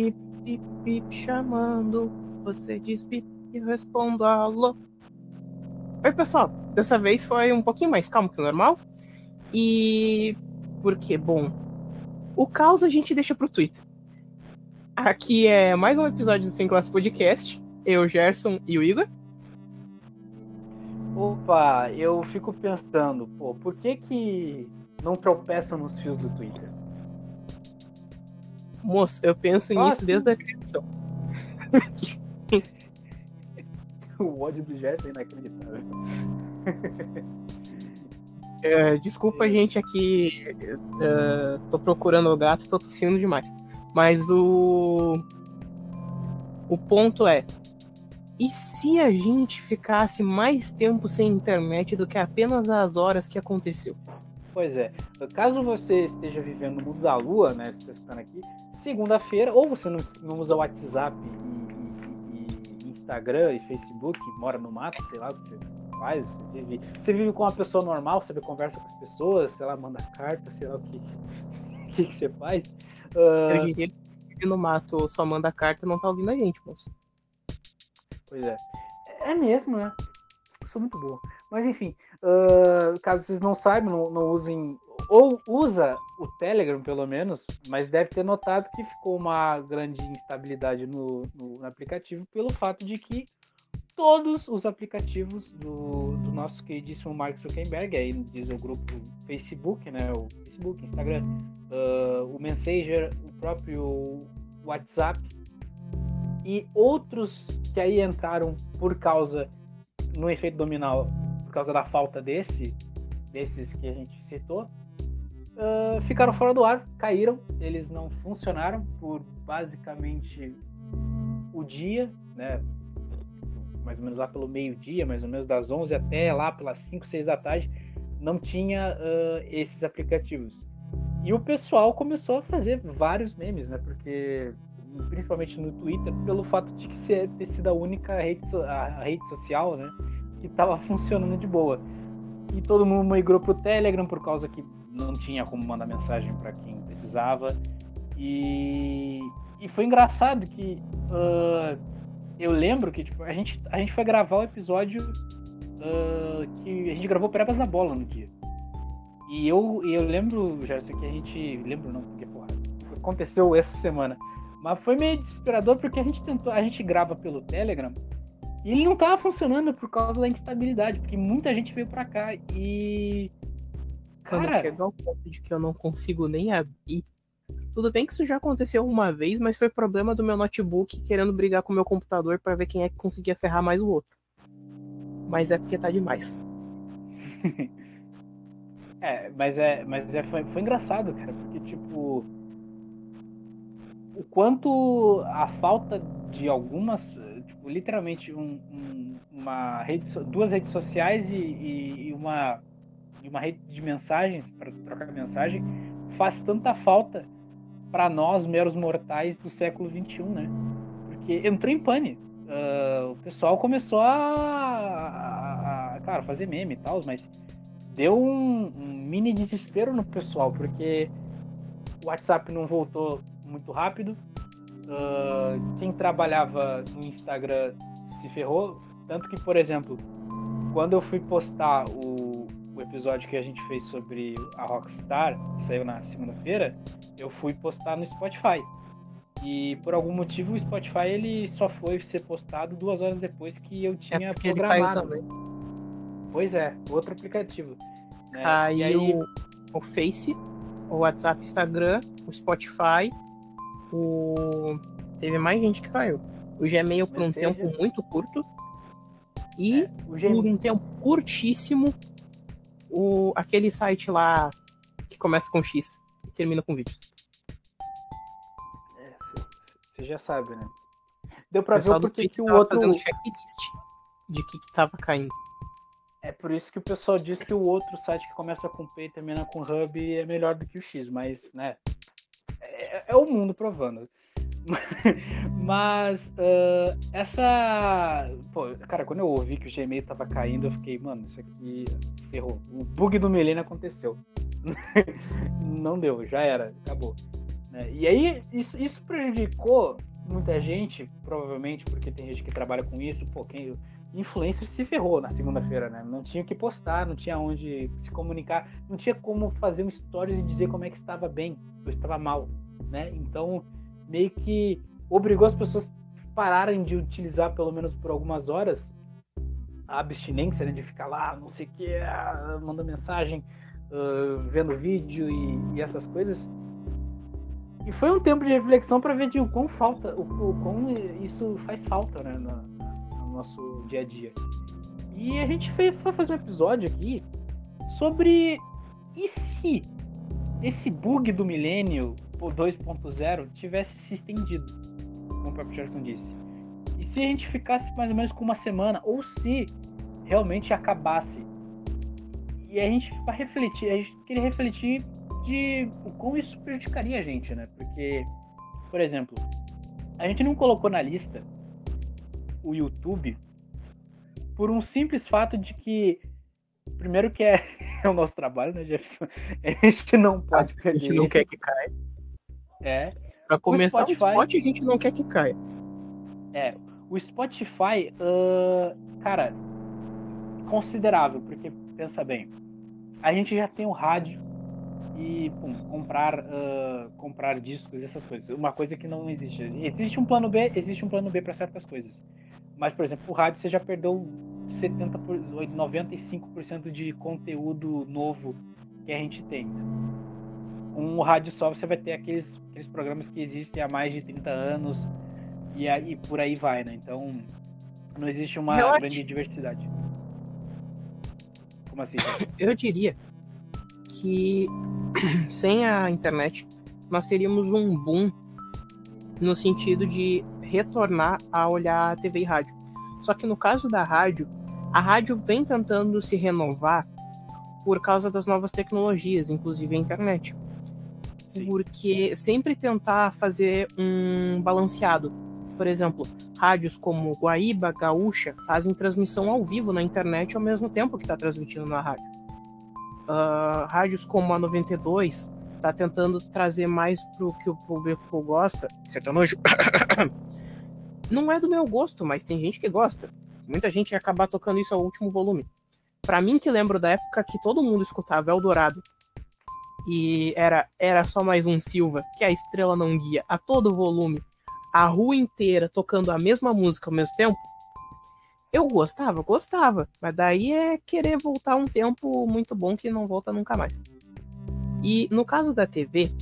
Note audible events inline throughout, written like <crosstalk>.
Bip, bip, bip, chamando. Você diz bip e eu respondo alô. Oi, pessoal. Dessa vez foi um pouquinho mais calmo que o normal. E. Porque, bom. O caos a gente deixa pro Twitter. Aqui é mais um episódio do Sem Classe Podcast. Eu, Gerson e o Igor. Opa, eu fico pensando, pô, por que que não tropeçam nos fios do Twitter? Moço, eu penso Nossa. nisso desde a criação. <laughs> o ódio do Gerson é inacreditável. <laughs> É, desculpa, gente, aqui. é, tô procurando o gato, tô tossindo demais. Mas o. O ponto é. E se a gente ficasse mais tempo sem internet do que apenas as horas que aconteceu? Pois é, caso você esteja vivendo no mundo da lua, né, você está escutando aqui, segunda-feira, ou você não, não usa WhatsApp e, e- e Instagram e Facebook, mora no mato, sei lá o que você faz, você vive, você vive com uma pessoa normal, você conversa com as pessoas, sei lá, manda carta, sei lá o que, <laughs> que, que você faz. Ah, Eu diria que vive no mato só manda carta não tá ouvindo a gente, moço. Pois é. É mesmo, né? Eu sou muito boa. Mas enfim, ah, caso vocês não saibam, não, não usem. Ou usa o Telegram, pelo menos, mas deve ter notado que ficou uma grande instabilidade no, no- no aplicativo pelo fato de que todos os aplicativos do, do nosso queridíssimo Mark Zuckerberg, aí diz o grupo Facebook, né? O Facebook, Instagram, ah, o Messenger, o próprio WhatsApp e outros que aí entraram por causa no efeito dominal por causa da falta desse desses que a gente citou ah, ficaram fora do ar caíram eles não funcionaram por basicamente o dia né mais ou menos lá pelo meio dia mais ou menos das 11 até lá pelas 5 6 da tarde não tinha ah, esses aplicativos. E o pessoal começou a fazer vários memes né porque principalmente no Twitter, pelo fato de que ser ter sido a única rede, a rede social, né, que estava funcionando de boa. E todo mundo migrou pro Telegram por causa que não tinha como mandar mensagem para quem precisava. E, e foi engraçado que ah, eu lembro que tipo, a, gente, a gente foi gravar o episódio ah, que a gente gravou Prepas na Bola no dia. E eu, eu lembro, Gerson, que a gente. Lembro não, porque porra, aconteceu essa semana. Mas foi meio desesperador porque a gente tentou, a gente grava pelo Telegram e ele não tava funcionando por causa da instabilidade, porque muita gente veio pra cá e Quando cara, chegar ao ponto de que eu não consigo nem abrir. Tudo bem que isso já aconteceu uma vez, mas foi problema do meu notebook querendo brigar com o meu computador pra ver quem é que conseguia ferrar mais o outro. Mas é porque tá demais. <laughs> é, mas é, mas é foi, foi engraçado, cara, porque tipo o quanto a falta de algumas, literalmente um- um- uma rede, duas redes sociais e, e- e uma e uma rede de mensagens para trocar mensagem faz tanta falta para nós meros mortais do século XXI, né? Porque entrou em pane. Ah, o pessoal começou a, a, a, cara, fazer meme e tal, mas deu um, um mini desespero no pessoal, porque o WhatsApp não voltou muito rápido. Ah, quem trabalhava no Instagram se ferrou. Tanto que, por exemplo, quando eu fui postar o, o episódio que a gente fez sobre a Rockstar, que saiu na segunda-feira, eu fui postar no Spotify. E por algum motivo o Spotify ele só foi ser postado duas horas depois que eu tinha é porque ele programado. também. Pois é, outro aplicativo. né? E aí, o Face, o WhatsApp, Instagram, o Spotify, o. Teve mais gente que caiu. O Gmail por um tempo muito curto. E é, o por Gmail, um tempo curtíssimo o, aquele site lá que começa com X e termina com vídeos. você já sabe, né? Deu pra ver Twitter que o outro. fazendo checklist de que, que tava caindo. É por isso que o pessoal diz que o outro site que começa com P e termina com Hub é melhor do que o X, mas, né? É, é o mundo provando. <laughs> Mas ah, essa. Pô, cara, quando eu ouvi que o Gmail tava caindo, eu fiquei, mano, isso aqui ferrou. O bug do Milênio aconteceu. <laughs> Não deu, já era, acabou. Né? E aí, isso, isso prejudicou muita gente, provavelmente, porque tem gente que trabalha com isso, pô, quem, influencer se ferrou na segunda-feira, né? Não tinha o que postar, não tinha onde se comunicar, não tinha como fazer um stories e dizer como é que estava bem ou estava mal, né? Então, meio que obrigou as pessoas pararem de utilizar, pelo menos por algumas horas, a abstinência, né? De ficar lá, não sei o que, ah, mandando mensagem, uh, vendo vídeo e, e essas coisas e foi um tempo de reflexão para ver de o quão falta, o, o quão isso faz falta, né, no, no, nosso dia a dia. E a gente fez, foi fazer um episódio aqui sobre e se esse bug do milênio 2.0 tivesse se estendido, como o próprio Gerson disse. E se a gente ficasse mais ou menos com uma semana, ou se realmente acabasse. E a gente vai refletir, a gente queria refletir de como isso prejudicaria a gente, né? Porque, por exemplo, a gente não colocou na lista o YouTube por um simples fato de que, primeiro que é, <laughs> é o nosso trabalho, né, Jefferson? A gente não pode perder. A gente não quer que caia. É. Pra começar o Spotify, o Spotify, a gente não quer que caia. É. O Spotify, uh, cara, considerável, porque pensa bem, a gente já tem o rádio, e pum, comprar uh, comprar discos essas coisas uma coisa que não existe existe um plano B existe um plano B para certas coisas mas por exemplo o rádio você já perdeu 70 por 95% de conteúdo novo que a gente tem um rádio só você vai ter aqueles, aqueles programas que existem há mais de 30 anos e aí por aí vai né então não existe uma grande diversidade como assim <coughs> eu diria que <coughs> sem a internet nós teríamos um boom no sentido de retornar a olhar TV e rádio. Só que no caso da rádio, a rádio vem tentando se renovar por causa das novas tecnologias, inclusive a internet. Sim. Porque sempre tentar fazer um balanceado. Por exemplo, rádios como Guaíba, Gaúcha fazem transmissão ao vivo na internet ao mesmo tempo que está transmitindo na rádio uh, rádios como a 92 tá tentando trazer mais pro que o público gosta. Sertanojo. <coughs> Não é do meu gosto, mas tem gente que gosta. Muita gente ia acabar tocando isso ao último volume. Para mim, que lembro da época que todo mundo escutava Eldorado e era, era só mais um Silva, que a estrela não guia, a todo volume, a rua inteira tocando a mesma música ao mesmo tempo, eu gostava, gostava. Mas daí é querer voltar um tempo muito bom que não volta nunca mais. E no caso da TV,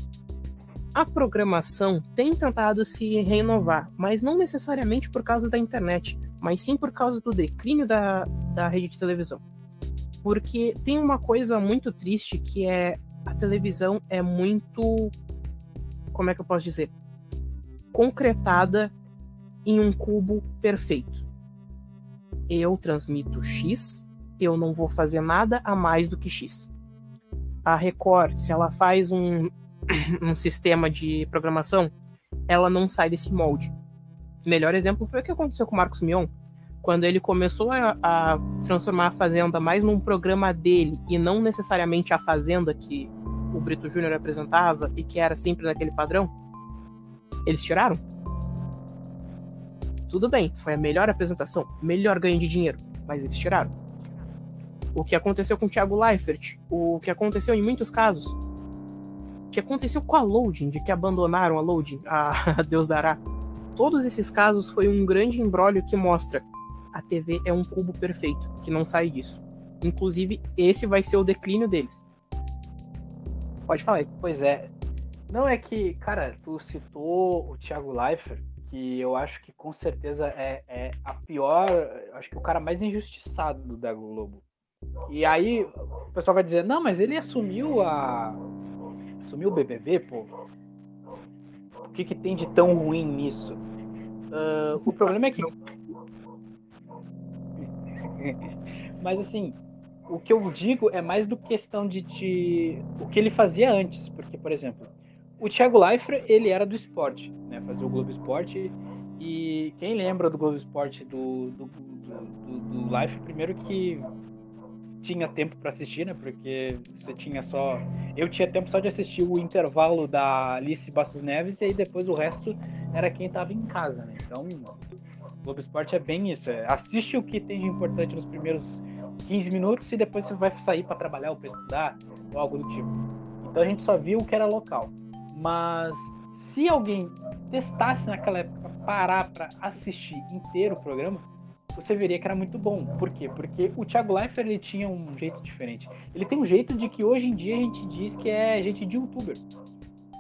a programação tem tentado se renovar, mas não necessariamente por causa da internet, mas sim por causa do declínio da, da rede de televisão. Porque tem uma coisa muito triste que é a televisão é muito. Como é que eu posso dizer? Concretada em um cubo perfeito eu transmito X, eu não vou fazer nada a mais do que X. A Record, se ela faz um, <clears throat> um sistema de programação, ela não sai desse molde. O melhor exemplo foi o que aconteceu com o Marcos Mion. Quando ele começou a, a transformar a Fazenda mais num programa dele e não necessariamente a Fazenda que o Brito Júnior apresentava e que era sempre naquele padrão, eles tiraram tudo bem, foi a melhor apresentação, melhor ganho de dinheiro, mas eles tiraram. O que aconteceu com o Thiago Leifert, o que aconteceu em muitos casos, o que aconteceu com a Loading, de que abandonaram a Loading, a <laughs> Deus dará. Todos esses casos foi um grande embrólio que mostra a TV é um cubo perfeito, que não sai disso. Inclusive, esse vai ser o declínio deles. Pode falar. Pois é. Não é que, cara, tu citou o Thiago Leifert, que eu acho que com certeza é, é a pior, acho que o cara mais injustiçado da Globo. E aí o pessoal vai dizer, não, mas ele assumiu a. assumiu o BBB, pô. O que, que tem de tão ruim nisso? Uh, o problema é que. <laughs> mas assim, o que eu digo é mais do questão de te... o que ele fazia antes. Porque, por exemplo, o Thiago Leifert, ele era do esporte, né? Fazia o Globo Esporte. E quem lembra do Globo Esporte do, do, do, do, do Leifert, primeiro que tinha tempo para assistir, né? Porque você tinha só. Eu tinha tempo só de assistir o intervalo da Alice Bastos Neves e aí depois o resto era quem tava em casa, né? Então, o Globo Esporte é bem isso. É, assiste o que tem de importante nos primeiros 15 minutos e depois você vai sair para trabalhar ou para estudar ou algo do tipo. Então a gente só viu o que era local. Mas se alguém testasse naquela época parar para assistir inteiro o programa, você veria que era muito bom. Por quê? Porque o Thiago Leifert ele tinha um jeito diferente. Ele tem um jeito de que hoje em dia a gente diz que é gente de youtuber.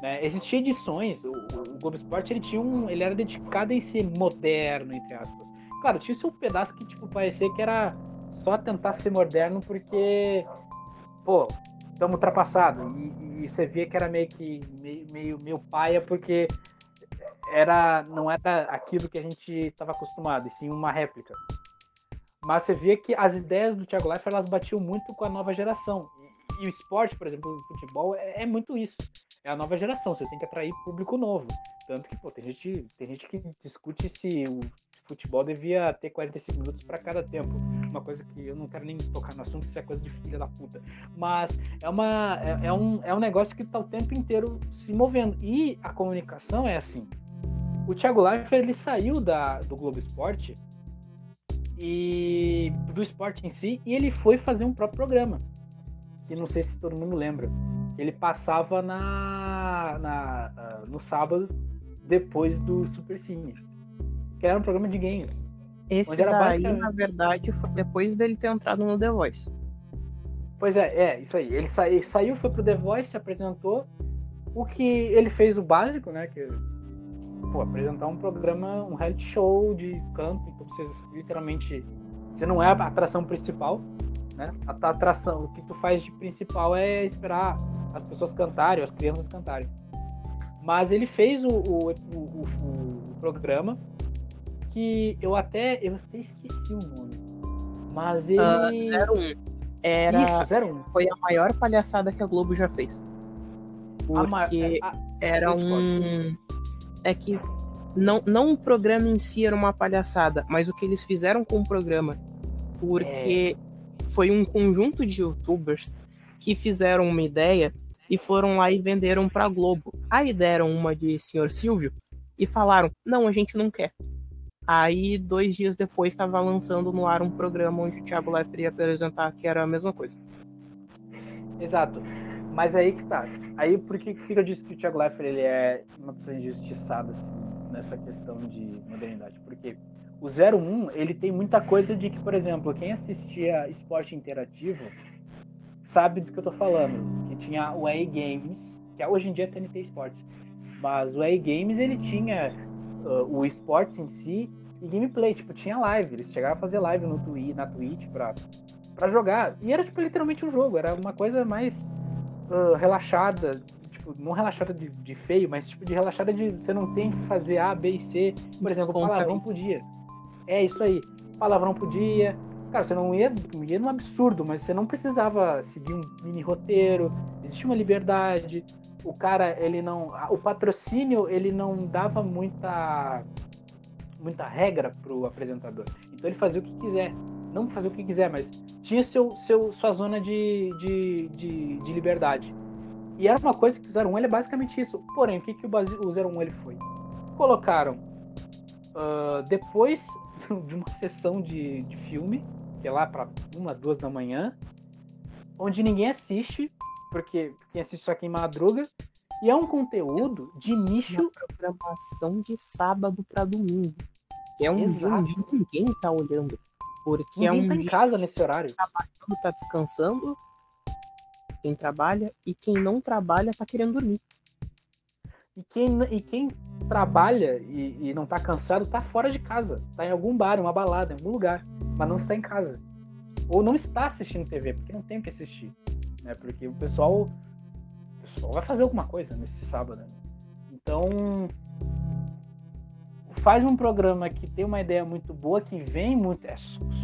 Né? Existiam edições, o, o Globo Esporte ele tinha um, ele era dedicado em ser moderno, entre aspas. Claro, tinha seu pedaço que tipo parecia que era só tentar ser moderno porque, pô, estamos ultrapassados. E, e, você via que era meio que meio, meio, meio paia porque era não era aquilo que a gente estava acostumado, e sim uma réplica. Mas você via que as ideias do Thiago Leifert elas batiam muito com a nova geração. E, o esporte, por exemplo, o futebol é, é, muito isso. É a nova geração. Você tem que atrair público novo. Tanto que pô, tem gente tem gente que discute se o futebol devia ter 45 minutos para cada tempo. Uma coisa que eu não quero nem tocar no assunto, isso é coisa de filha da puta. Mas é, uma, é, é um, é um negócio que está o tempo inteiro se movendo. E a comunicação é assim. O Thiago Leifert ele saiu da, do Globo Esporte e do esporte em si e ele foi fazer um próprio programa que não sei se todo mundo lembra ele passava na, na uh, no sábado depois do Super Cine que era um programa de games esse daí basicamente... na verdade foi depois dele ter entrado no The Voice pois é é isso aí ele saiu saiu foi pro The Voice se apresentou o que ele fez o básico né que pô, apresentar um programa, um reality show de canto, então você literalmente você não é a atração principal, né? A atração, o que tu faz de principal é esperar as pessoas cantarem, as crianças cantarem. Mas ele fez o, o, o, o programa que eu até eu até esqueci o nome. Mas ele uh, 01. Era Isso, 01. Foi a maior palhaçada que a Globo já fez. Porque a, a, era um é que não, não o programa em si era uma palhaçada, mas o que eles fizeram com o programa. Porque é. foi um conjunto de youtubers que fizeram uma ideia e foram lá e venderam pra Globo. Aí deram uma de Senhor Silvio e falaram: não, a gente não quer. Aí, dois dias depois, estava lançando no ar um programa onde o Thiago Leifert ia apresentar que era a mesma coisa. Exato. Mas aí que tá. Aí por que, que eu disse que o Thiago Leifert ele é uma pessoa injustiçada assim, nessa questão de modernidade? Porque o 01, ele tem muita coisa de que, por exemplo, quem assistia esporte interativo sabe do que eu tô falando. Que tinha o EA Games, que hoje em dia é TNT Sports. Mas o EA Games, ele tinha uh, o esportes em si e gameplay. Tipo, tinha live. Eles chegaram a fazer live no Twitch, na Twitch pra, pra jogar. E era, tipo, literalmente um jogo. Era uma coisa mais uh, relaxada, tipo, não relaxada de, de, feio, mas tipo de relaxada de você não tem que fazer A, B e C. Por exemplo, palavrão podia. É isso aí. Palavrão podia. Cara, você não ia, ia num absurdo, mas você não precisava seguir um mini roteiro. Existia uma liberdade. O cara, ele não. O patrocínio, ele não dava muita muita regra pro apresentador. Então ele fazia o que quiser não fazer o que quiser, mas tinha seu, seu, sua zona de, de, de, de liberdade. E era uma coisa que o 01 ele é basicamente isso. Porém, o que, que o, o 01 ele foi? Colocaram uh, depois <laughs> de uma sessão de, de filme, que é lá para uma, duas da manhã, onde ninguém assiste, porque quem assiste só quem madruga, e é um conteúdo de nicho. Uma programação de sábado para domingo. É um Exato. jogo que ninguém tá olhando. Porque é Ninguém é um tá em casa nesse horário. Trabalhando, tá descansando. Quem trabalha e quem não trabalha tá querendo dormir. E quem, e quem trabalha e, e não tá cansado tá fora de casa. Tá em algum bar, uma balada, em algum lugar. Mas não está em casa. Ou não está assistindo TV, porque não tem o que assistir. Né? Porque o pessoal, o pessoal vai fazer alguma coisa nesse sábado. Né? Então, faz um programa que tem uma ideia muito boa, que vem muito, é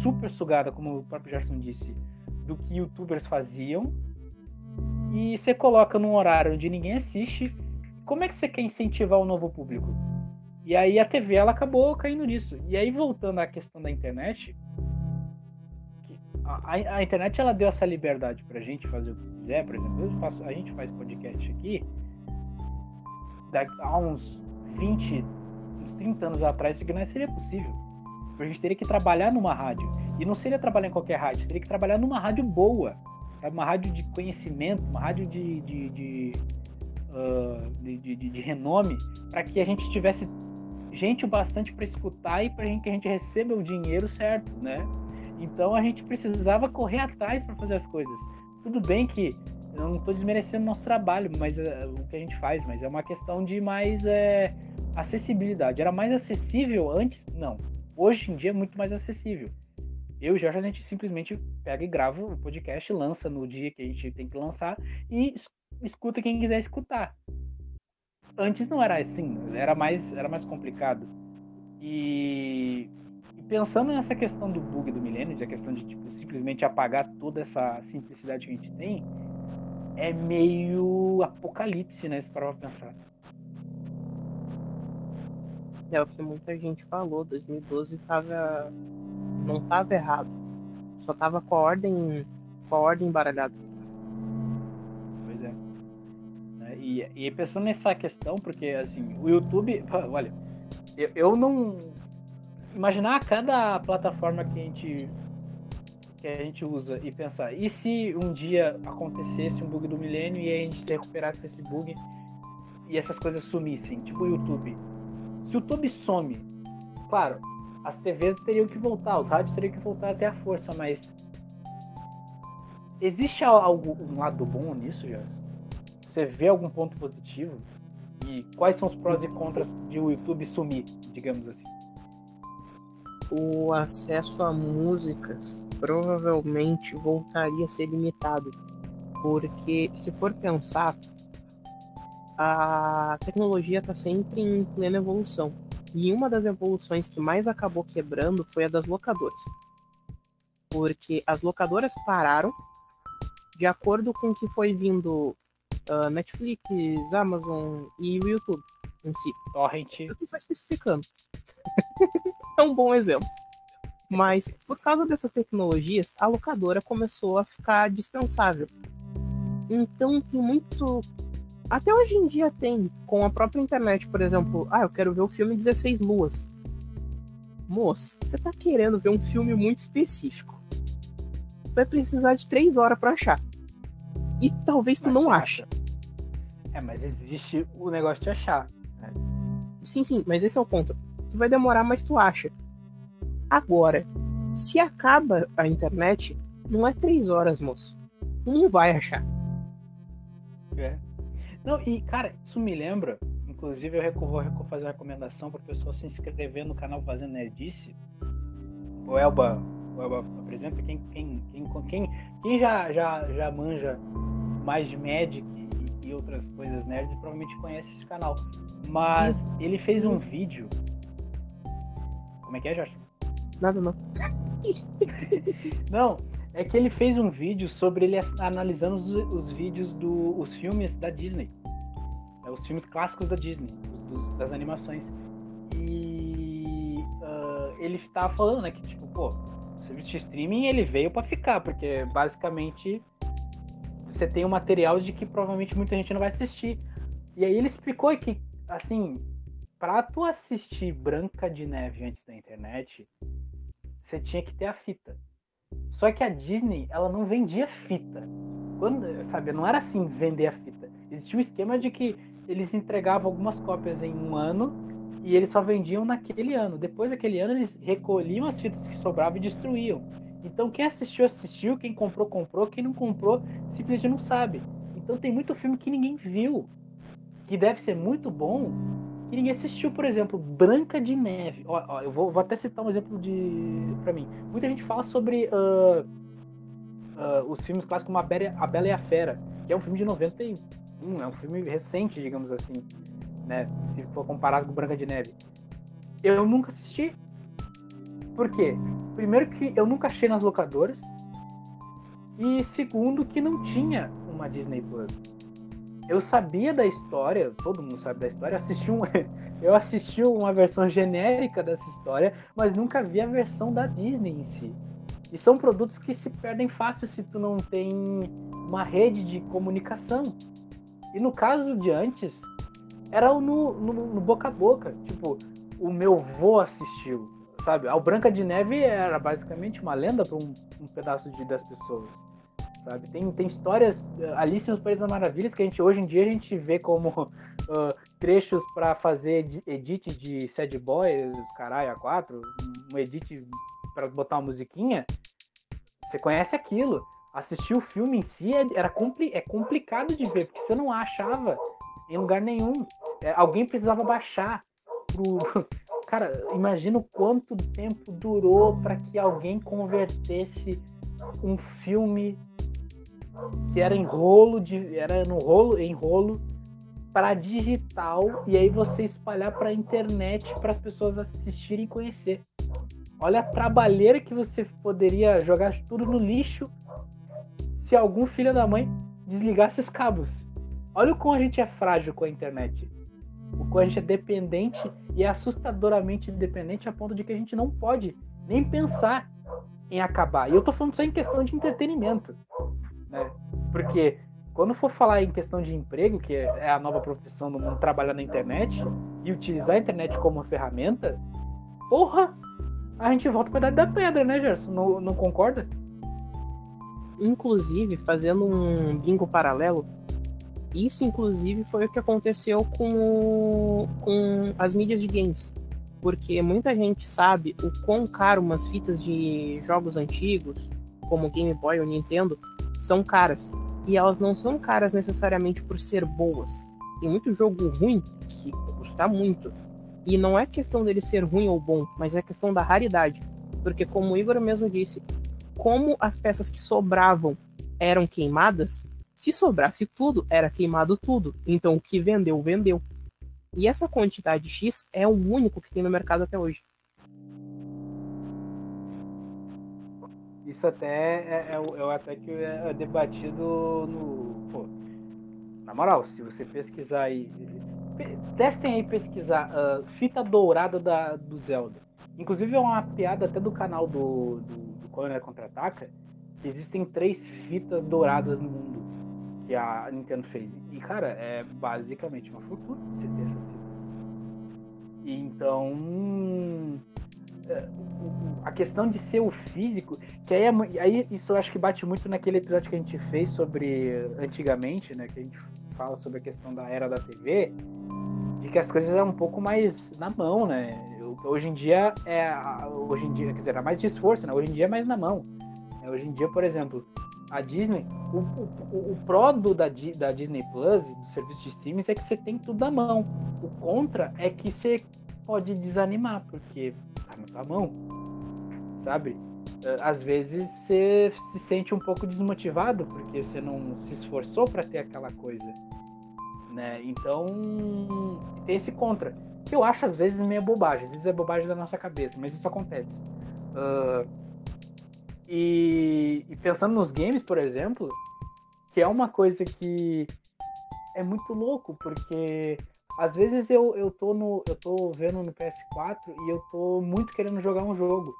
super sugada, como o próprio Gerson disse, do que youtubers faziam, e você coloca num horário onde ninguém assiste, como é que você quer incentivar o novo público? E aí a TV ela acabou caindo nisso. E aí voltando à questão da internet, a, a, internet ela deu essa liberdade pra gente fazer o que quiser, por exemplo, faço, a gente faz podcast aqui há uns 20, uns 30 anos atrás, isso não seria possível. A gente teria que trabalhar numa rádio. E não seria trabalhar em qualquer rádio, teria que trabalhar numa rádio boa. Sabe? Uma rádio de conhecimento, uma rádio de, de, de, uh, de, de, de renome, para que a gente tivesse gente o bastante para escutar e para que a gente receba o dinheiro certo, né? Então a gente precisava correr atrás para fazer as coisas. Tudo bem que eu não estou desmerecendo o nosso trabalho, mas uh, o que a gente faz, mas é uma questão de mais é, acessibilidade. Era mais acessível antes? Não. Hoje em dia é muito mais acessível. Eu e Jorge, a gente simplesmente pega e grava o podcast, lança no dia que a gente tem que lançar e escuta quem quiser escutar. Antes não era assim, era mais, era mais complicado. E, e pensando nessa questão do bug do milênio, a questão de tipo, simplesmente apagar toda essa simplicidade que a gente tem, é meio apocalipse, né? Se parar pra pensar. É o que muita gente falou, 2012 tava. não tava errado. Só tava com a ordem. com a ordem embaralhada. E, pensando nessa questão, porque assim, o YouTube. Olha, eu, eu não. Imaginar cada plataforma que a gente que a gente usa e pensar, e se um dia acontecesse um bug do milênio e a gente se recuperasse desse bug e essas coisas sumissem, tipo o YouTube. Se o YouTube some, claro, as TVs teriam que voltar, os rádios teriam que voltar até a força, mas existe algo um lado bom nisso, Jess? Você vê algum ponto positivo? E quais são os prós e contras de o YouTube sumir, digamos assim? O acesso a músicas provavelmente voltaria a ser limitado. Porque, se for pensar, a tecnologia está sempre em plena evolução. E uma das evoluções que mais acabou quebrando foi a das locadoras. Porque as locadoras pararam de acordo com o que foi vindo uh, Netflix, Amazon e o YouTube em si. Torrent. Eu estou especificando. <laughs> é um bom exemplo. Mas por causa dessas tecnologias, a locadora começou a ficar dispensável. Então tem muito. Até hoje em dia tem, com a própria internet, por exemplo, ah, eu quero ver o filme 16 Luas. Moço, você tá querendo ver um filme muito específico. Vai precisar de 3 horas para achar. E talvez tu mas não acha. É, mas existe o negócio de achar. Né? Sim, sim, mas esse é o ponto. Tu vai demorar, mas tu acha. Agora, se acaba a internet, não é três horas, moço. Não vai achar. É. Não, e cara, isso me lembra. Inclusive, eu vou fazer uma recomendação para o pessoal se inscrever no canal Fazendo Nerdice. O Elba apresenta. Quem, quem, quem, quem, quem já, já, já manja mais de Magic e, outras coisas nerds provavelmente conhece esse canal. Mas ele fez um vídeo. Como é que é, Jorge? Nada não. <laughs> não, é que ele fez um vídeo sobre ele analisando os, os vídeos dos do, filmes da Disney. Né, os filmes clássicos da Disney, dos, das animações. E uh, ele tava falando, né, que tipo, pô, serviço de streaming ele veio para ficar, porque basicamente você tem um material de que provavelmente muita gente não vai assistir. E aí ele explicou que, assim, pra tu assistir Branca de Neve antes da internet, você tinha que ter a fita. Só que a Disney, ela não vendia fita. Quando, sabe, não era assim vender a fita. Existia um esquema de que eles entregavam algumas cópias em um ano e eles só vendiam naquele ano. Depois daquele ano, eles recolhiam as fitas que sobravam e destruíam. Então, quem assistiu, assistiu. Quem comprou, comprou. Quem não comprou, simplesmente não sabe. Então, tem muito filme que ninguém viu. Que deve ser muito bom, que ninguém assistiu, por exemplo, Branca de Neve. Ó, ó eu vou, vou, até citar um exemplo de para mim. Muita gente fala sobre uh, uh, os filmes clássicos como a Bela, a Bela, e a Fera, que é um filme de 91, é um filme recente, digamos assim, né? Se for comparado com Branca de Neve. Eu nunca assisti. Por quê? Primeiro que eu nunca achei nas locadoras. E segundo que não tinha uma Disney Plus eu sabia da história, todo mundo sabe da história, eu assisti, um, <laughs> eu assisti uma versão genérica dessa história, mas nunca vi a versão da Disney em si. E são produtos que se perdem fácil se tu não tem uma rede de comunicação. E no caso de antes, era no, no, no boca a boca. Tipo, o meu vô assistiu, sabe? A Branca de Neve era basicamente uma lenda para um, um, pedaço de, das pessoas, sabe? Tem, tem histórias, eh, Alice nos Países das Maravilhas, que a gente hoje em dia a gente vê como uh, <laughs> trechos para fazer edit de Sad Boy, os caralho, a quatro, um edit para botar uma musiquinha. Você conhece aquilo. Assistir o filme em si é, era compli é complicado de ver, porque você não achava em lugar nenhum. É, alguém precisava baixar pro. <laughs> Cara, imagina o quanto tempo durou para que alguém convertesse um filme que era em rolo de era no rolo em rolo para digital e aí você espalhar para internet para as pessoas assistirem e conhecer. Olha a trabalheira que você poderia jogar tudo no lixo se algum filho da mãe desligasse os cabos. Olha o quão a gente é frágil com a internet. O quão a gente é dependente e é assustadoramente dependente a ponto de que a gente não pode nem pensar em acabar. E eu tô falando só em questão de entretenimento. Né? Porque quando for falar em questão de emprego, que é a nova profissão do mundo trabalhar na internet e utilizar a internet como ferramenta, porra, a gente volta para a idade da pedra, né, Gerson? Não, não concorda? Inclusive, fazendo um bingo paralelo, isso inclusive foi o que aconteceu com, com as mídias de games. Porque muita gente sabe o quão caro umas fitas de jogos antigos, como Game Boy ou Nintendo, são caras. E elas não são caras necessariamente por ser boas. Tem muito jogo ruim que custa muito. E não é questão dele ser ruim ou bom, mas é questão da raridade. Porque, como o Igor mesmo disse, como as peças que sobravam eram queimadas, se sobrasse tudo, era queimado tudo. Então o que vendeu, vendeu. E essa quantidade X é o único que tem no mercado até hoje. Isso até é, é, é até que é debatido no. Pô, na moral, se você pesquisar aí. Testem aí pesquisar uh, fita dourada da, do Zelda. Inclusive é uma piada até do canal do, do, do Contra-Ataca. Existem três fitas douradas no mundo que a Nintendo fez. E, cara, é basicamente uma fortuna você ter essas fitas. Então. É, a questão de ser o físico, que aí, é, aí isso eu acho que bate muito naquele episódio que a gente fez sobre antigamente, né? Que a gente fala sobre a questão da era da TV, de que as coisas eram um pouco mais na mão, né? Hoje em dia é. Hoje em dia, quer dizer, era mais de esforço, né? Hoje em dia é mais na mão. Hoje em dia, por exemplo, a Disney, o, o, o pró do, da, da Disney Plus, do serviço de streams, é que você tem tudo à mão. O contra é que você pode desanimar, porque tá na tua mão, sabe? É, às vezes você se sente um pouco desmotivado, porque você não se esforçou para ter aquela coisa, né? Então, tem esse contra. Que eu acho às vezes meio bobagem, às vezes é bobagem da nossa cabeça, mas isso acontece. Uh, e, e, pensando nos games, por exemplo, que é uma coisa que é muito louco, porque às vezes eu, eu, tô no, eu tô vendo no PS4 e eu tô muito querendo jogar um jogo.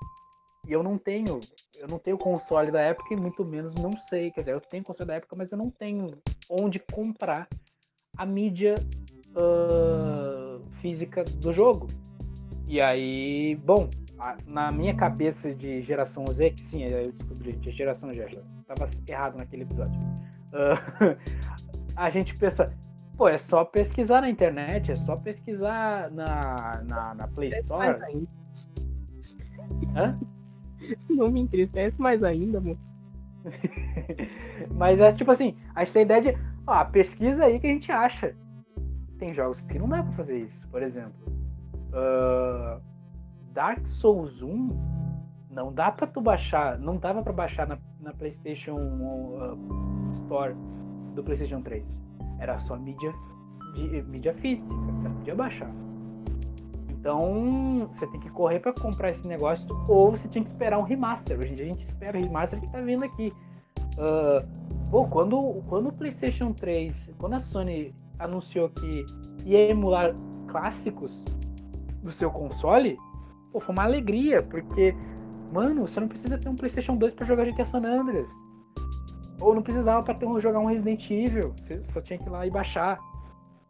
E eu não tenho, eu não tenho console da época e muito menos não sei. Quer dizer, eu tenho console da época, mas eu não tenho onde comprar a mídia uh, física do jogo. E aí, bom, na minha cabeça de geração Z, que sim, eu descobri, de geração Z, estava errado naquele episódio. Uh, <laughs> a gente pensa, pô, é só pesquisar na internet, é só pesquisar na, na, na Play Store. Hã? <laughs> Não me entristece mais ainda, moço. <laughs> Mas é tipo assim, a gente tem ideia de, ó, pesquisa aí que a gente acha. Tem jogos que não dá pra fazer isso, por exemplo. Uh, Dark Souls 1 não dá para tu baixar, não dava para baixar na, na PlayStation uh, Store do PlayStation 3. Era só mídia, mídia física, você não podia baixar. Então, você tem que correr para comprar esse negócio ou você tinha que esperar um remaster. Hoje em dia a gente espera o remaster que tá vindo aqui. Uh, quando, quando o PlayStation 3, quando a Sony anunciou que ia emular clássicos do seu console, pô, foi uma alegria, porque Mano, você não precisa ter um PlayStation 2 para jogar GTA San Andreas. Ou não precisava para ter um, jogar um Resident Evil. Você só tinha que ir lá e baixar.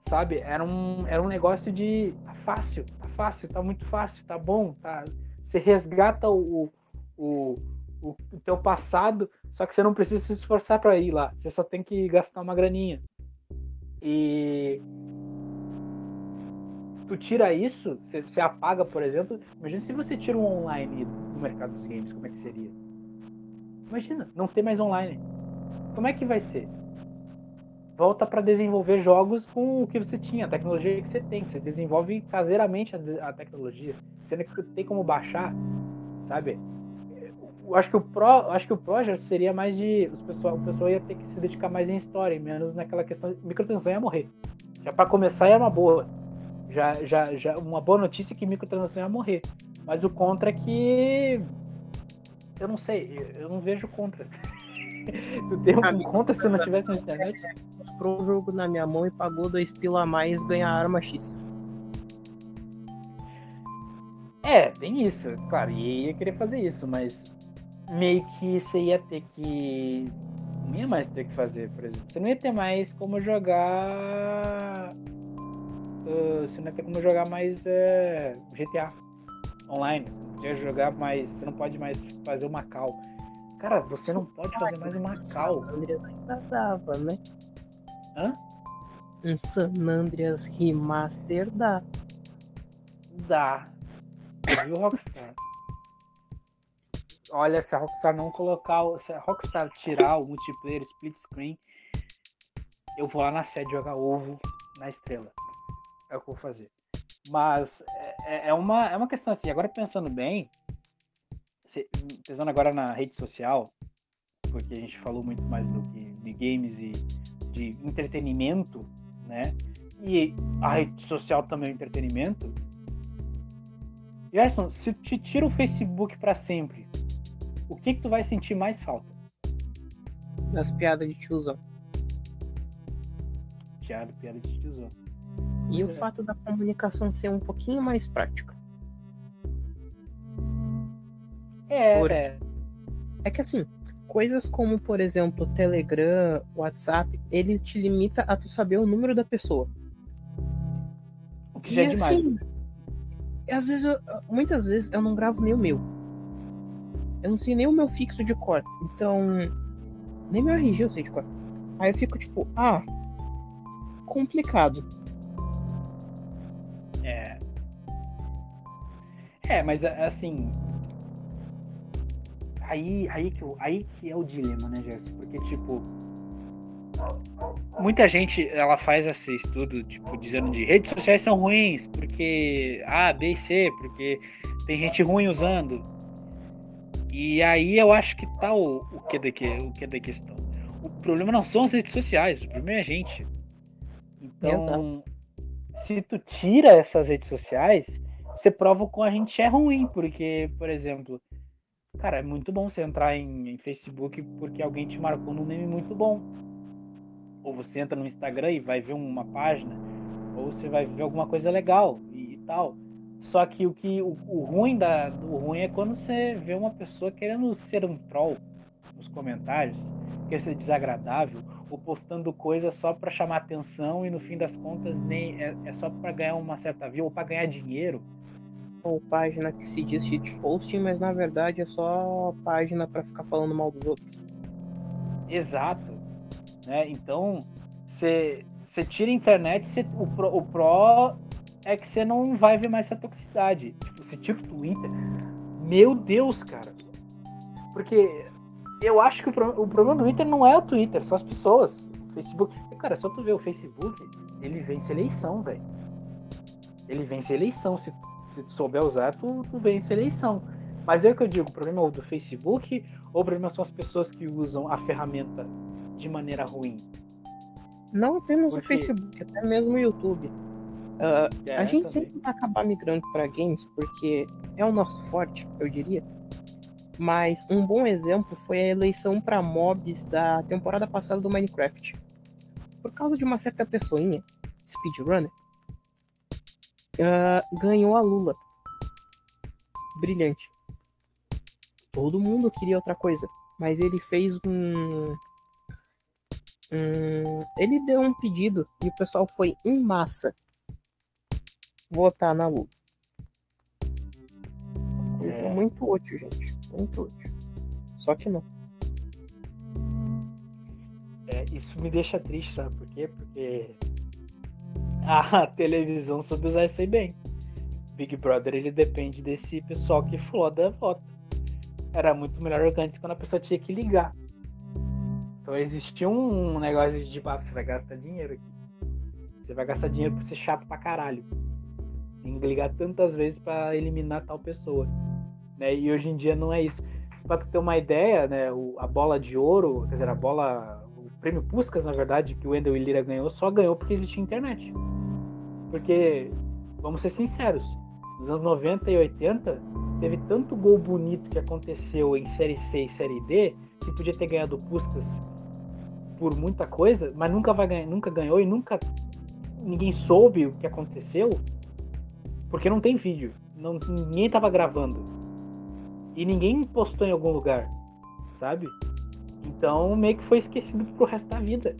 Sabe? Era um, era um negócio de. Tá fácil, tá fácil, tá muito fácil, tá bom. Tá... Você resgata o, o, o, o teu passado, só que você não precisa se esforçar para ir lá. Você só tem que gastar uma graninha. E tu tira isso, você, apaga, por exemplo. Imagina se você tira um online do mercado dos games, como é que seria? Imagina, não ter mais online. Como é que vai ser? Volta para desenvolver jogos com o que você tinha, a tecnologia que você tem. Você desenvolve caseiramente a, a tecnologia. Você não tem como baixar, sabe? Eu acho que o Pro, acho que o Project seria mais de. Os pessoal, o pessoal ia ter que se dedicar mais em história, menos naquela questão. Microtransação ia morrer. Já para começar é uma boa. Já, já, já, uma boa notícia é que microtransação ia morrer. Mas o contra é que. Eu não sei, eu não vejo contra. <laughs> tu tem um contra se não tivesse na internet? Comprou o jogo na minha mão e pagou dois pila a mais ganhar arma X. É, tem isso, claro, e ia querer fazer isso, mas meio que você ia ter que. Não ia mais ter que fazer, por exemplo. Você não ia ter mais como jogar uh, você não tem como jogar mais uh, GTA online. Você podia jogar mais. Você não pode mais fazer o Macau. Cara, você não pode fazer mais o Macau. San Andreas ainda dava, né? Hã? Um San Andreas Remaster dá. Dá. Viu, Rockstar? Olha, se a Rockstar não colocar. Se a Rockstar tirar o multiplayer split screen, eu vou lá na sede jogar ovo na estrela é o que eu vou fazer. Mas é, é, é, uma, é uma questão assim, agora pensando bem, pensando agora na rede social, porque a gente falou muito mais do que de games e de entretenimento, né? E a rede social também é entretenimento. Gerson, se te tira o Facebook para sempre, o que que tu vai sentir mais falta? Das piadas de tiozão. Piada, piada de tiozão. E o fato da comunicação ser um pouquinho mais prática. É, Por... é. É que assim, coisas como, por exemplo, Telegram, WhatsApp, ele te limita a tu saber o número da pessoa. O que já é demais. Assim, às vezes, eu, muitas vezes eu não gravo nem o meu. Eu não sei nem o meu fixo de cor. Então, nem meu RG eu sei de cor. Aí eu fico tipo, ah, complicado. É, mas assim. Aí, aí, que, aí que é o dilema, né, Gerson? Porque, tipo. Muita gente ela faz esse estudo, tipo, dizendo de redes sociais são ruins, porque A, B e C, porque tem gente ruim usando. E aí eu acho que tá o, o, que, da, o que da questão. O problema não são as redes sociais, o problema é a gente. Então, Exato. se tu tira essas redes sociais, você prova com a gente é ruim, porque, por exemplo, cara, é muito bom você entrar em, em, Facebook porque alguém te marcou num meme muito bom. Ou você entra no Instagram e vai ver uma página, ou você vai ver alguma coisa legal e, e tal. Só que o que o, o, ruim da o ruim é quando você vê uma pessoa querendo ser um troll nos comentários, quer ser desagradável, ou postando coisa só para chamar atenção e no fim das contas nem é, é só para ganhar uma certa view ou para ganhar dinheiro ou página que se diz shitposting, mas na verdade é só página para ficar falando mal dos outros. Exato. Né? Então, você tira a internet, cê, o, pro, o pro é que você não vai ver mais essa toxicidade. Tipo, você tira o Twitter. Meu Deus, cara. Porque eu acho que o, pro, o problema do Twitter não é o Twitter, são as pessoas. O Facebook. Cara, só tu ver o Facebook, ele vence eleição, velho. Ele vence eleição. Se se tu souber usar, tu, tu vence a eleição. Mas é o que eu digo, o problema é o do Facebook ou o problema são as pessoas que usam a ferramenta de maneira ruim? Não apenas Porque... o Facebook, até mesmo o YouTube. Uh, é, a gente também. sempre vai acabar migrando para games porque é o nosso forte, eu diria. Mas um bom exemplo foi a eleição para mobs da temporada passada do Minecraft. Por causa de uma certa pessoinha, speedrunner, uh, ganhou a Lula. Brilhante. todo mundo queria outra coisa. Mas ele fez um. um ele deu um pedido e o pessoal foi em massa votar na Lula. Coisa é. muito útil, gente. Muito útil. Só que não. É, isso me deixa triste, sabe por quê? Porque a <laughs> televisão soube usar isso aí bem. Big Brother ele depende desse pessoal que floda voto. Era muito melhor antes quando a pessoa tinha que ligar. Então existia um negócio de tipo, ah, você vai gastar dinheiro aqui. Você vai gastar dinheiro por ser chato pra caralho. Tem que ligar tantas vezes para eliminar tal pessoa. Né? E hoje em dia não é isso. Pra tu ter uma ideia, né, o, a bola de ouro, quer dizer, a bola. O prêmio Puskas, na verdade, que o Wendell Lira ganhou, só ganhou porque existia internet. Porque, vamos ser sinceros, nos anos 90 e 80, teve tanto gol bonito que aconteceu em Série C e Série D, que podia ter ganhado Puskas por muita coisa, mas nunca, vai ganhar, nunca ganhou e nunca ninguém soube o que aconteceu, porque não tem vídeo. Não, ninguém estava gravando. E ninguém postou em algum lugar, sabe? Então meio que foi esquecido pro resto da vida.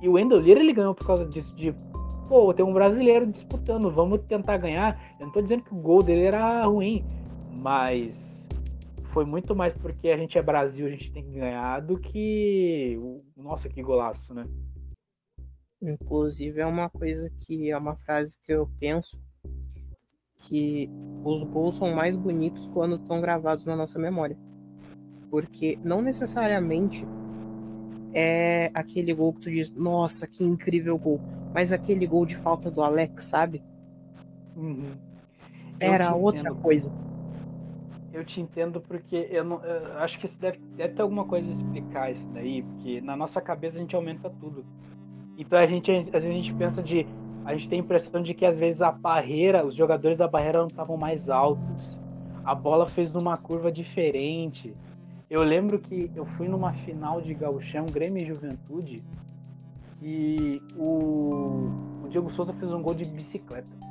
E o Lira ele ganhou por causa disso, de pô, tem um brasileiro disputando, vamos tentar ganhar. Eu não tô dizendo que o gol dele era ruim, mas foi muito mais porque a gente é Brasil, a gente tem que ganhar do que. Nossa, que golaço, né? Inclusive é uma coisa que é uma frase que eu penso que os gols são mais bonitos quando estão gravados na nossa memória. Porque não necessariamente é aquele gol que tu diz, nossa, que incrível gol. Mas aquele gol de falta do Alex, sabe? Uhum. Era outra coisa. Eu te entendo porque eu, não, eu acho que isso deve, deve ter alguma coisa a explicar isso daí, porque na nossa cabeça a gente aumenta tudo. Então a gente às vezes a gente pensa de a gente tem a impressão de que às vezes a barreira, os jogadores da barreira não estavam mais altos. A bola fez uma curva diferente. Eu lembro que eu fui numa final de gauchão, Grêmio e Juventude, e o, o Diego Souza fez um gol de bicicleta.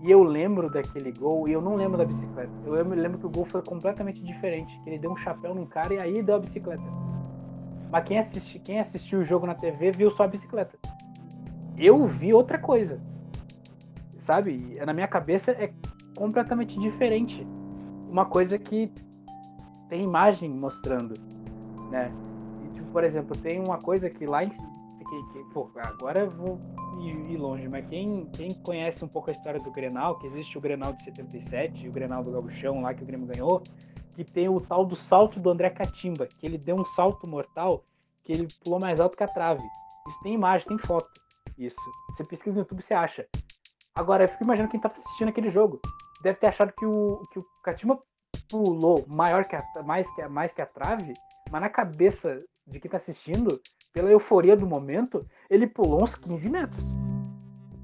E eu lembro daquele gol, e eu não lembro da bicicleta. Eu lembro que o gol foi completamente diferente, que ele deu um chapéu num cara e aí deu a bicicleta. Mas quem, assisti, quem assistiu o jogo na TV viu só a bicicleta. Eu vi outra coisa. Sabe? Na minha cabeça é completamente diferente. Uma coisa que tem imagem mostrando, né? E, tipo, por exemplo, tem uma coisa que lá em, que, que pô, agora eu vou ir, ir, longe, mas quem, quem conhece um pouco a história do Grenal, que existe o Grenal de 77, o Grenal do Gabuchão lá que o Grêmio ganhou, que tem o tal do salto do André Catimba, que ele deu um salto mortal, que ele pulou mais alto que a trave. Isso tem imagem, tem foto. Isso. Você pesquisa no YouTube, você acha. Agora, eu fico imaginando quem tá assistindo aquele jogo. Deve ter achado que o, que o Catimba pulou maior que a, mais, que a, mais que a trave, mas na cabeça de quem tá assistindo, pela euforia do momento, ele pulou uns 15 metros.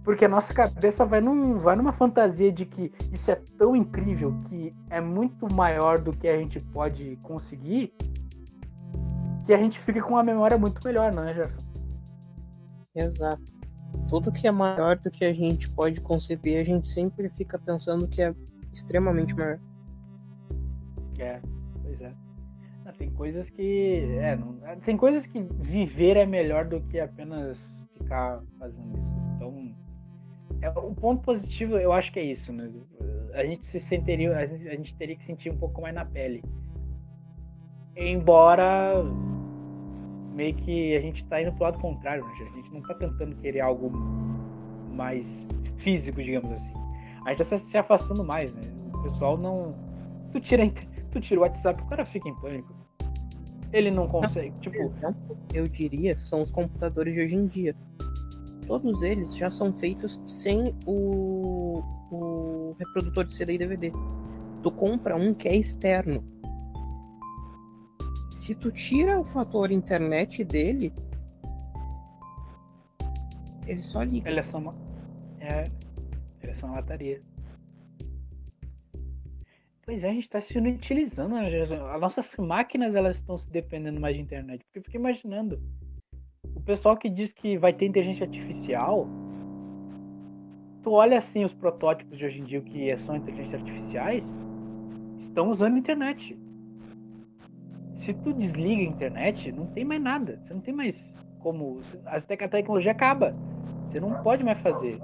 Porque a nossa cabeça vai, num, vai numa fantasia de que isso é tão incrível, que é muito maior do que a gente pode conseguir, que a gente fica com uma memória muito melhor, não é, Gerson? Exato. Tudo que é maior do que a gente pode conceber, a gente sempre fica pensando que é extremamente maior. É, pois é. Não, tem coisas que. É, não, tem coisas que viver é melhor do que apenas ficar fazendo isso. Então. É, o ponto positivo, eu acho que é isso, né? A gente se sentiria. A gente, a gente teria que sentir um pouco mais na pele. Embora meio que a gente tá indo pro lado contrário, né? A gente não tá tentando querer algo mais físico, digamos assim. A gente tá se afastando mais, né? O pessoal não. Tu tira tu tira o WhatsApp, o cara fica em pânico. Ele não consegue, tipo. Eu diria, são os computadores de hoje em dia. Todos eles já são feitos sem o, o reprodutor de CD e DVD. Tu compra um que é externo. Se tu tira o fator internet dele, ele só liga. Ele é só uma. É, ele é só uma lataria. Pois é, a gente está se inutilizando. Né? As nossas máquinas elas estão se dependendo mais de internet. Porque eu fico imaginando. O pessoal que diz que vai ter inteligência artificial. Tu olha assim os protótipos de hoje em dia que são inteligências artificiais. Estão usando internet. se tu desliga a internet, não tem mais nada. Você não tem mais como. A tecnologia acaba. Você não pode mais fazer.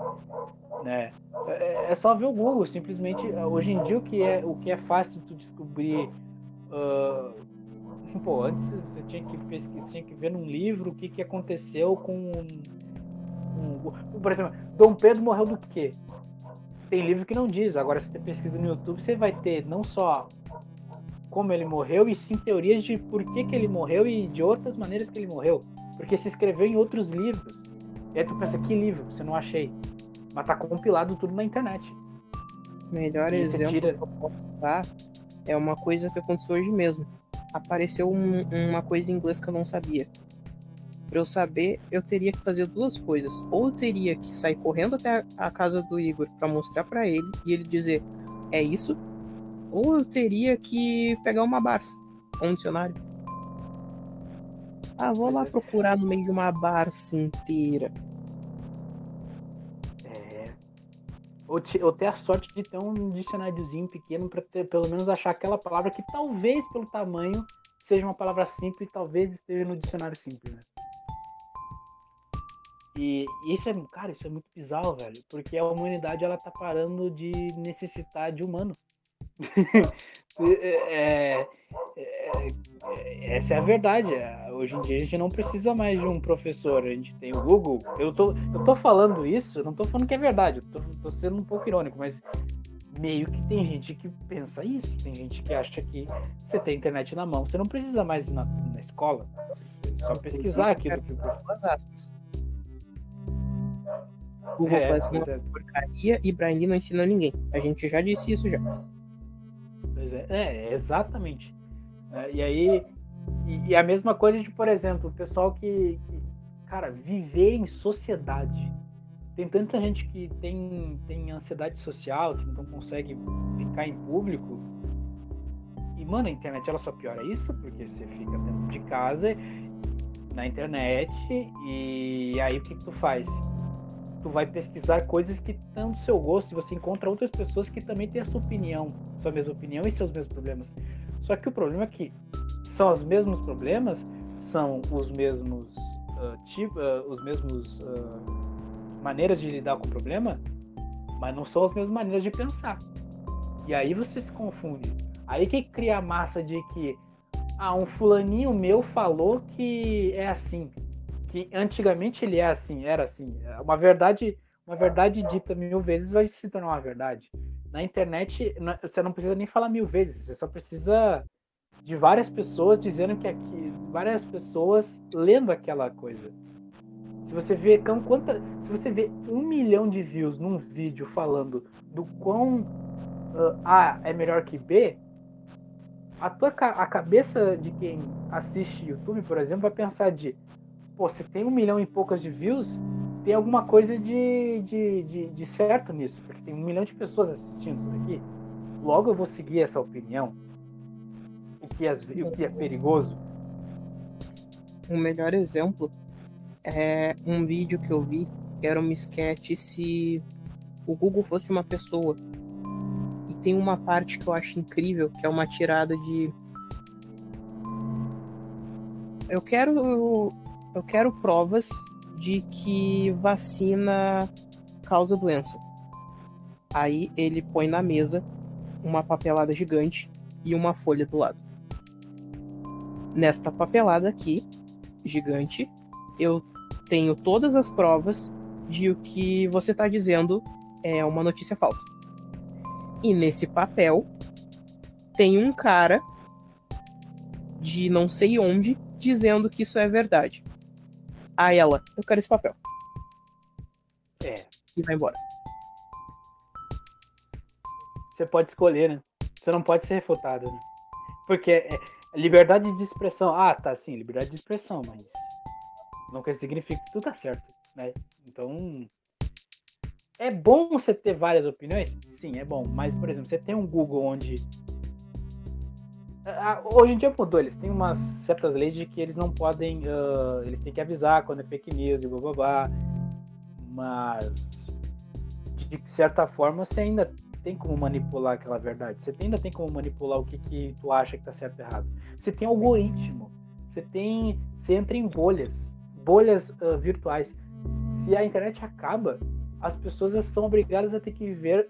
Né? É, é só ver o Google, simplesmente. Hoje em dia o que é, o que é fácil tu descobrir. Uh, <laughs> pô, antes você tinha que pesquisar, tinha que ver num livro o que, que aconteceu com um, por exemplo, Dom Pedro morreu do quê? Tem livro que não diz. Agora, se você pesquisa no YouTube, você vai ter não só como ele morreu, e sim teorias de por que, que ele morreu e de outras maneiras que ele morreu. Porque se escreveu em outros livros. E aí tu pensa, que livro? Você não achei. Mas tá compilado tudo na internet. Melhor e exemplo tira... que eu posso dar é uma coisa que aconteceu hoje mesmo. Apareceu um, uma coisa em inglês que eu não sabia. Para eu saber, eu teria que fazer duas coisas. Ou eu teria que sair correndo até a casa do Igor para mostrar para ele e ele dizer: é isso, ou eu teria que pegar uma Barça, um dicionário. Ah, vou lá procurar no meio de uma Barça inteira. Ou, te, ou ter a sorte de ter um dicionáriozinho pequeno para pelo menos achar aquela palavra que talvez pelo tamanho seja uma palavra simples, talvez esteja no dicionário simples, né? E, e isso é, cara, isso é muito bizarro, velho, porque a humanidade ela tá parando de necessitar de humano. <laughs> É, é, é, essa é a verdade. Hoje em dia a gente não precisa mais de um professor, a gente tem o Google. Eu tô, eu tô falando isso, não tô falando que é verdade, eu tô, tô sendo um pouco irônico, mas meio que tem gente que pensa isso. Tem gente que acha que você tem internet na mão, você não precisa mais ir na, na escola. É só pesquisar aquilo que o professor. Google é, faz uma é. porcaria e Brian Lee não ensina ninguém. A gente já disse isso já. É, é exatamente. É, e aí, e, e, a mesma coisa de, por exemplo, o pessoal que, que, cara, viver em sociedade. Tem tanta gente que tem, tem ansiedade social, que não consegue ficar em público. E, mano, a internet ela só piora isso, porque você fica dentro de casa, na internet, e aí o que, que tu faz? Tu vai pesquisar coisas que estão do seu gosto e você encontra outras pessoas que também têm a sua opinião, sua mesma opinião e seus mesmos problemas. Só que o problema é que são os mesmos problemas, são os mesmos uh, tipo, uh, os mesmos uh, maneiras de lidar com o problema, mas não são as mesmas maneiras de pensar. E aí você se confunde. Aí que cria a massa de que ah, um fulaninho meu falou que é assim que antigamente ele é assim, era assim. Uma verdade, uma verdade dita mil vezes vai se tornar uma verdade. Na internet, você não precisa nem falar mil vezes, você só precisa de várias pessoas dizendo que aqui, várias pessoas lendo aquela coisa. Se você vê quanta, se você vê um milhão de views num vídeo falando do quão uh, A é melhor que B, a tua a cabeça de quem assiste YouTube, por exemplo, vai pensar de pô, se tem um milhão e poucas de views, tem alguma coisa de, de, de, de, certo nisso, porque tem um milhão de pessoas assistindo isso daqui. Logo eu vou seguir essa opinião. O que é, o que é perigoso. Um melhor exemplo é um vídeo que eu vi que era um sketch se o Google fosse uma pessoa. E tem uma parte que eu acho incrível, que é uma tirada de. Eu quero eu quero provas de que vacina causa doença. Aí ele põe na mesa uma papelada gigante e uma folha do lado. Nesta papelada aqui, gigante, eu tenho todas as provas de o que você está dizendo é uma notícia falsa. E nesse papel tem um cara de não sei onde dizendo que isso é verdade a ela: Eu quero esse papel. É. E vai embora. Você pode escolher, né? Você não pode ser refutado, né? Porque é, liberdade de expressão. Ah, tá, sim, liberdade de expressão, mas não significa que tudo tá certo, né? Então. É bom você ter várias opiniões? Sim, é bom. Mas, por exemplo, você tem um Google onde Hoje em dia mudou, eles têm umas certas leis de que eles não podem. Uh, eles têm que avisar quando é fake news e blá blá blá. Mas de certa forma você ainda tem como manipular aquela verdade. Você ainda tem como manipular o que, que tu acha que tá certo e errado. Você tem algoritmo. Você tem. Você entra em bolhas. Bolhas uh, virtuais. Se a internet acaba, as pessoas são obrigadas a ter que viver.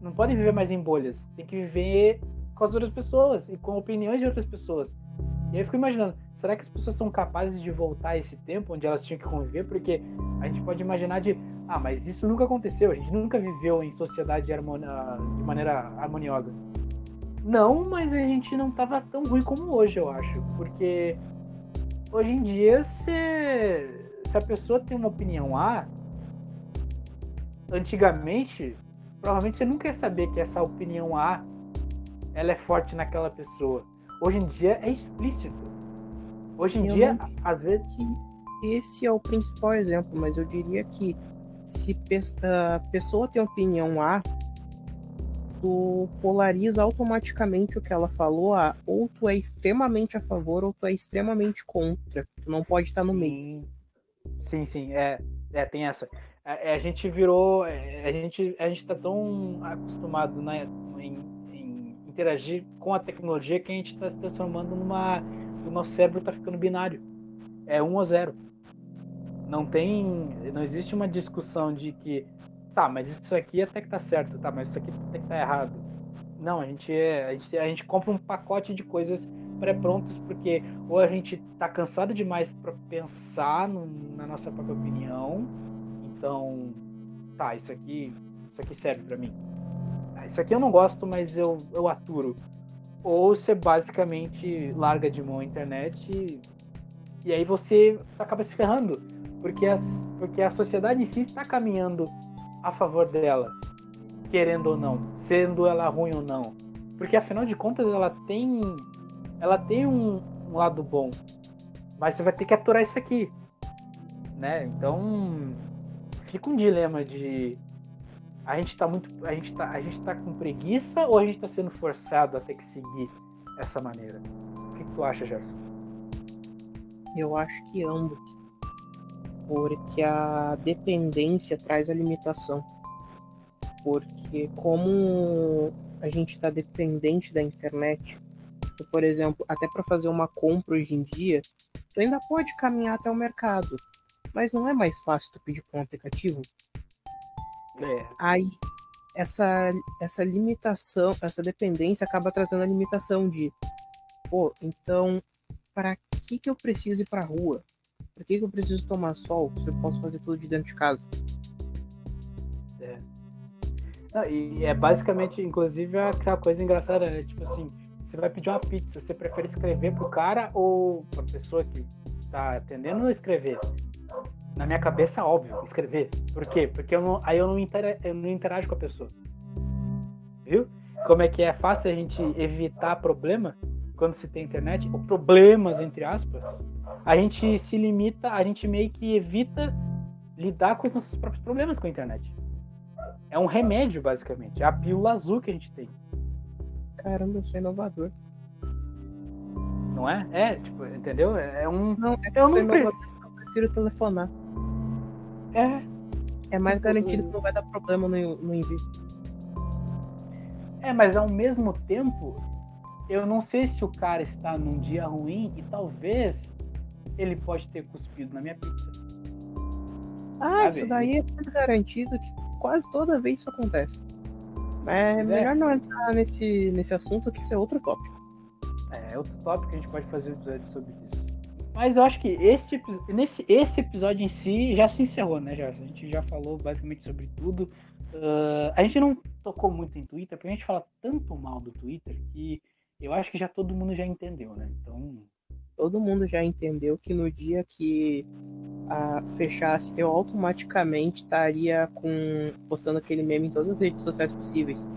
Não podem viver mais em bolhas. Tem que viver com as outras pessoas e com opiniões de outras pessoas. E aí eu fico imaginando, será que as pessoas são capazes de voltar a esse tempo onde elas tinham que conviver? Porque a gente pode imaginar de, ah, mas isso nunca aconteceu, a gente nunca viveu em sociedade de maneira harmoniosa. Não, mas a gente não tava tão ruim como hoje, eu acho. Porque hoje em dia, se, se a pessoa tem uma opinião A, antigamente, provavelmente você nunca ia saber que essa opinião A ela é forte naquela pessoa. Hoje em dia é explícito. Hoje em eu dia, às vezes. Esse é o principal exemplo, mas eu diria que se a pessoa tem opinião A, tu polariza automaticamente o que ela falou a ou tu é extremamente a favor ou tu é extremamente contra. Tu não pode estar no sim. meio. Sim, sim, é, é tem essa. A, é, a gente virou, é, a gente, a gente tá tão acostumado né, em interagir com a tecnologia que a gente está se transformando numa. O nosso cérebro está ficando binário. É um ou zero. Não tem. Não existe uma discussão de que. Tá, mas isso aqui até que tá certo, tá, mas isso aqui até que tá errado. Não, a gente, é, a gente, a gente compra um pacote de coisas pré-prontas porque ou a gente tá cansado demais para pensar no, na nossa própria opinião. Então, tá, isso aqui, isso aqui serve para mim isso aqui eu não gosto, mas eu, eu aturo. Ou você basicamente larga de mão a internet e, e aí você acaba se ferrando. Porque, as, porque a sociedade em si está caminhando a favor dela, querendo ou não, sendo ela ruim ou não. Porque afinal de contas ela tem ela tem um, um lado bom. Mas você vai ter que aturar isso aqui. Né? Então fica um dilema de a gente tá muito. A gente tá, a gente tá com preguiça ou a gente tá sendo forçado a ter que seguir essa maneira? O que, que tu acha, Gerson? Eu acho que ambos. Porque a dependência traz a limitação. Porque como a gente está dependente da internet, por exemplo, até para fazer uma compra hoje em dia, tu ainda pode caminhar até o mercado, mas não é mais fácil tu pedir por um aplicativo? É. Aí essa, essa limitação, essa dependência acaba trazendo a limitação de, pô, então, para que que eu preciso ir para rua? Para que que eu preciso tomar sol se eu posso fazer tudo de dentro de casa? É. Não, e é basicamente, inclusive, aquela coisa engraçada, né? Tipo assim, você vai pedir uma pizza, você prefere escrever pro cara ou pra pessoa que tá atendendo ou escrever? Na minha cabeça, óbvio, escrever. Por quê? Porque eu não, aí eu não, intera, eu não interajo com a pessoa. Viu? Como é que é fácil a gente evitar problema quando se tem internet? Ou problemas, entre aspas. A gente se limita, a gente meio que evita lidar com os nossos próprios problemas com a internet. É um remédio, basicamente. É a pílula azul que a gente tem. Caramba, isso é inovador. Não é? É, tipo, entendeu? É um. Não, é eu não preciso. Eu prefiro telefonar. É. É mais garantido que não vai dar problema no, no envio. É, mas ao mesmo tempo, eu não sei se o cara está num dia ruim e talvez ele pode ter cuspido na minha pizza. Ah, Sabe? isso daí é muito garantido que quase toda vez isso acontece. É, é melhor não entrar nesse, nesse assunto que isso é outro tópico. É, outro tópico que a gente pode fazer um episódio sobre isso. Mas eu acho que esse, nesse, esse episódio em si já se encerrou, né, Gerson? A gente já falou basicamente sobre tudo. Uh, a gente não tocou muito em Twitter, porque a gente fala tanto mal do Twitter que eu acho que já todo mundo já entendeu, né? Então. Todo mundo já entendeu que no dia que a fechasse, eu automaticamente estaria com postando aquele meme em todas as redes sociais possíveis.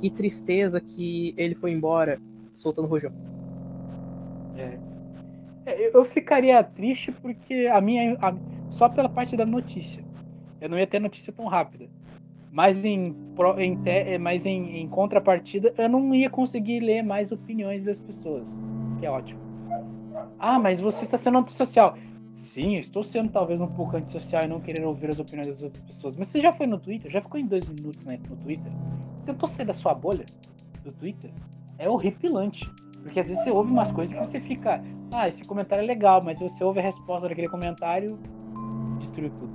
Que tristeza que ele foi embora, soltando rojão. É, eu ficaria triste porque a minha. A, só pela parte da notícia. Eu não ia ter notícia tão rápida. Mas em, em, é, mas em, em contrapartida, eu não ia conseguir ler mais opiniões das pessoas. Que é ótimo. Ah, mas você está sendo antissocial. Sim, eu estou sendo talvez um pouco antissocial e não querer ouvir as opiniões das outras pessoas. Mas você já foi no Twitter? Já ficou em dois minutos né, no Twitter? tentou sair da sua bolha do Twitter, é horripilante. Porque às vezes você ouve umas coisas que você fica, ah, esse comentário é legal, mas você ouve a resposta daquele comentário, destruiu tudo.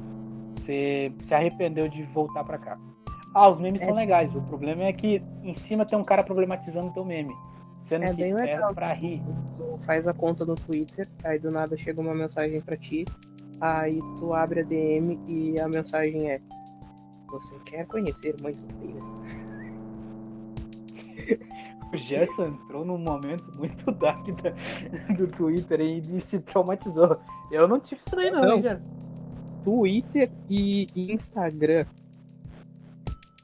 Você se arrependeu de voltar para cá. Ah, os memes é. são legais. O problema é que em cima tem um cara problematizando o teu meme. Sendo é que bem legal. é pra rir. Tu faz a conta no Twitter, aí do nada chega uma mensagem para ti, aí tu abre a DM e a mensagem é Você quer conhecer mães solteiras? <laughs> o Gerson entrou num momento muito <laughs> dark da, do Twitter e se traumatizou. Eu não tive isso daí não, não. Gerson? Twitter e Instagram,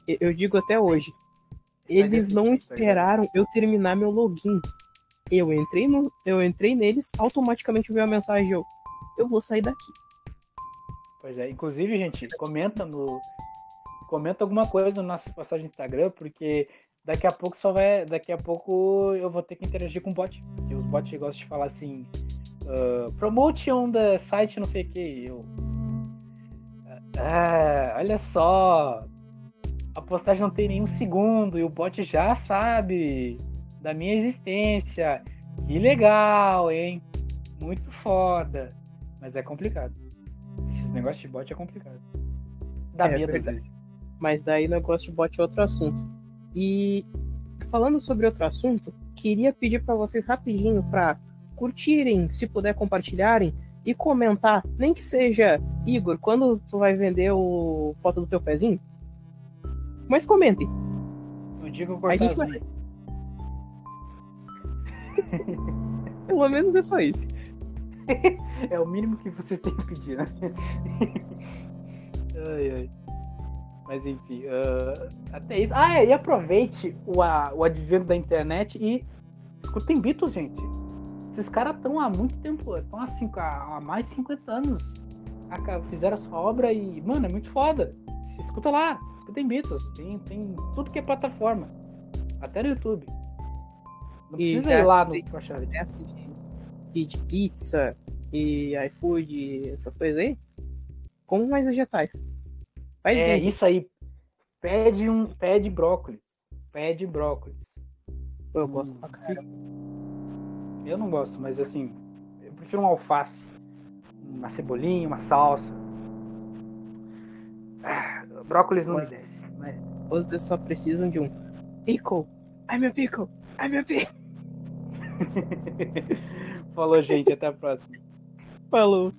eu digo até hoje, eles não esperaram eu terminar meu login. Eu entrei, no, eu entrei neles, automaticamente veio a mensagem, eu, eu vou sair daqui. Pois é, inclusive, gente, comenta no. Comenta alguma coisa no nosso postagem no Instagram, porque daqui a pouco só vai. Daqui a pouco eu vou ter que interagir com o bot. Porque os bots gostam de falar assim. Uh, promote on the site, não sei o que. Eu. Ah, olha só. A postagem não tem nenhum segundo e o bot já sabe da minha existência. Que legal, hein? Muito foda. Mas é complicado. Esses negócios de bot é complicado. Dá é, medo às vezes. Mas daí negócio de bot é outro assunto. E falando sobre outro assunto, queria pedir para vocês rapidinho para curtirem, se puder compartilharem e comentar, nem que seja, Igor, quando tu vai vender o foto do teu pezinho? Mas comentem. Cortar a gente vai... <laughs> Pelo menos é só isso. <laughs> é o mínimo que vocês têm que pedir, né? <laughs> ai, ai. Mas enfim, uh, até isso. Ah, é, e aproveite o, a, o advento da internet e escutem Beatles, gente. Esses caras estão há muito tempo, estão há, há, há mais de 50 anos. Fizeram a sua obra e, mano, é muito foda. Se escuta lá, escutem Beatles. Tem, tem tudo que é plataforma. Até no YouTube. Não e precisa ir lá no Pachari. De, de pizza e iFood, essas coisas aí. Como mais vegetais. Faz é bem. isso aí. Pede um, pede brócolis. Pede brócolis. Eu gosto pra caramba. Eu não gosto, mas assim, eu prefiro um alface, uma cebolinha, uma salsa. Ah, brócolis não me desce. Mas... Vocês só precisam de um pickle. Ai meu pickle. Ai meu pickle. <laughs> Falou, gente. Até a próxima. Falou.